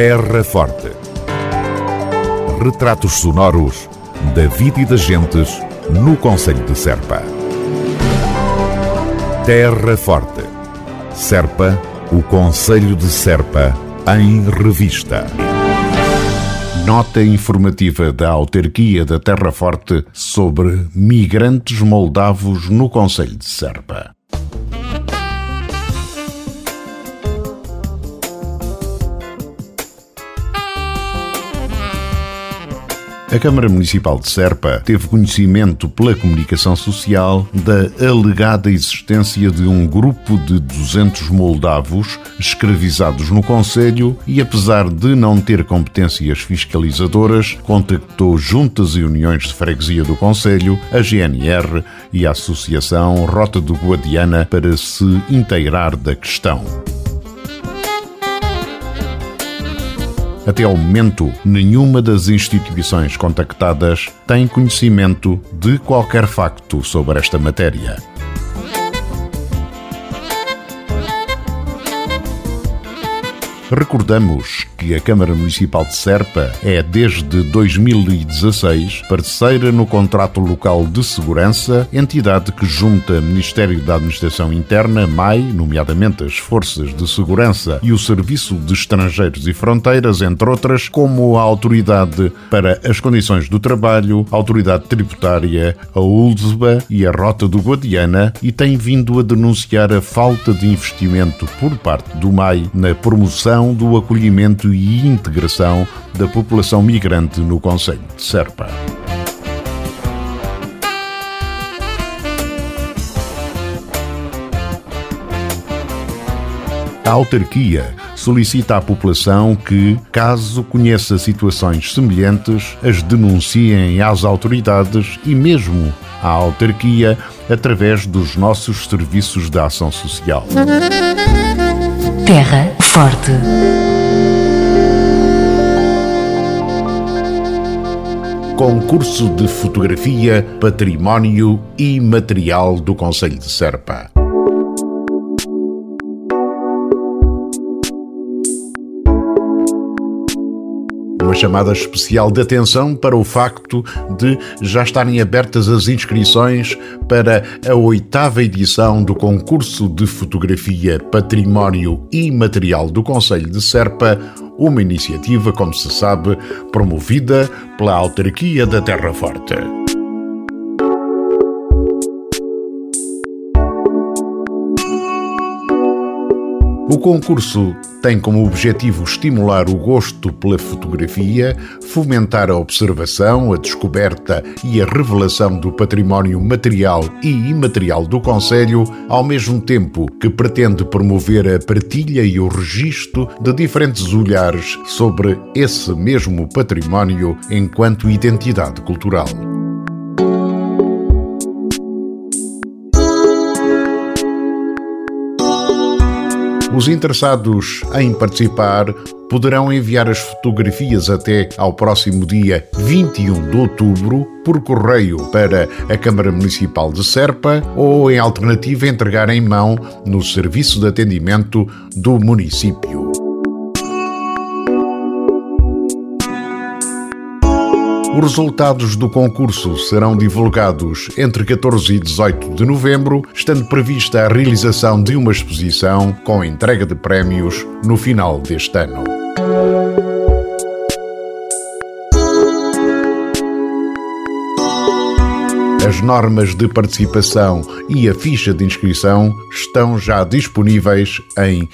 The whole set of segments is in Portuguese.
Terra Forte. Retratos sonoros da vida e das gentes no Conselho de Serpa. Terra Forte. Serpa, o Conselho de Serpa, em revista. Nota informativa da autarquia da Terra Forte sobre migrantes moldavos no Conselho de Serpa. A Câmara Municipal de Serpa teve conhecimento pela comunicação social da alegada existência de um grupo de 200 moldavos escravizados no Conselho e, apesar de não ter competências fiscalizadoras, contactou juntas e uniões de freguesia do Conselho, a GNR e a Associação Rota do Guadiana para se inteirar da questão. Até ao momento, nenhuma das instituições contactadas tem conhecimento de qualquer facto sobre esta matéria. Recordamos que a Câmara Municipal de Serpa é, desde 2016, parceira no Contrato Local de Segurança, entidade que junta Ministério da Administração Interna, MAI, nomeadamente as Forças de Segurança e o Serviço de Estrangeiros e Fronteiras, entre outras, como a Autoridade para as Condições do Trabalho, a Autoridade Tributária, a ULSBA e a Rota do Guadiana, e tem vindo a denunciar a falta de investimento por parte do MAI na promoção do acolhimento e integração da população migrante no Conselho de Serpa. A autarquia solicita à população que, caso conheça situações semelhantes, as denunciem às autoridades e mesmo à autarquia através dos nossos serviços de ação social. Terra Forte. Concurso de Fotografia, Património e Material do Conselho de Serpa. uma chamada especial de atenção para o facto de já estarem abertas as inscrições para a oitava edição do concurso de fotografia, património e material do Conselho de Serpa, uma iniciativa, como se sabe, promovida pela autarquia da Terra Forte. O concurso tem como objetivo estimular o gosto pela fotografia, fomentar a observação, a descoberta e a revelação do património material e imaterial do Conselho, ao mesmo tempo que pretende promover a partilha e o registro de diferentes olhares sobre esse mesmo património enquanto identidade cultural. Os interessados em participar poderão enviar as fotografias até ao próximo dia 21 de outubro por correio para a Câmara Municipal de Serpa ou, em alternativa, entregar em mão no serviço de atendimento do município. Os resultados do concurso serão divulgados entre 14 e 18 de novembro, estando prevista a realização de uma exposição com entrega de prémios no final deste ano. As normas de participação e a ficha de inscrição estão já disponíveis em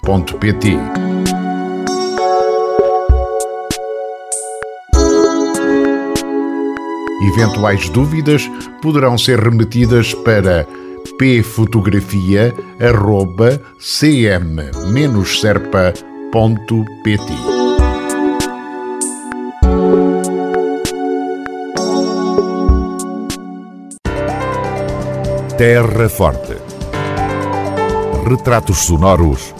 www.cm-serpa.pt. Eventuais dúvidas poderão ser remetidas para pfotografia.cm-serpa.pt. Terra Forte. Retratos sonoros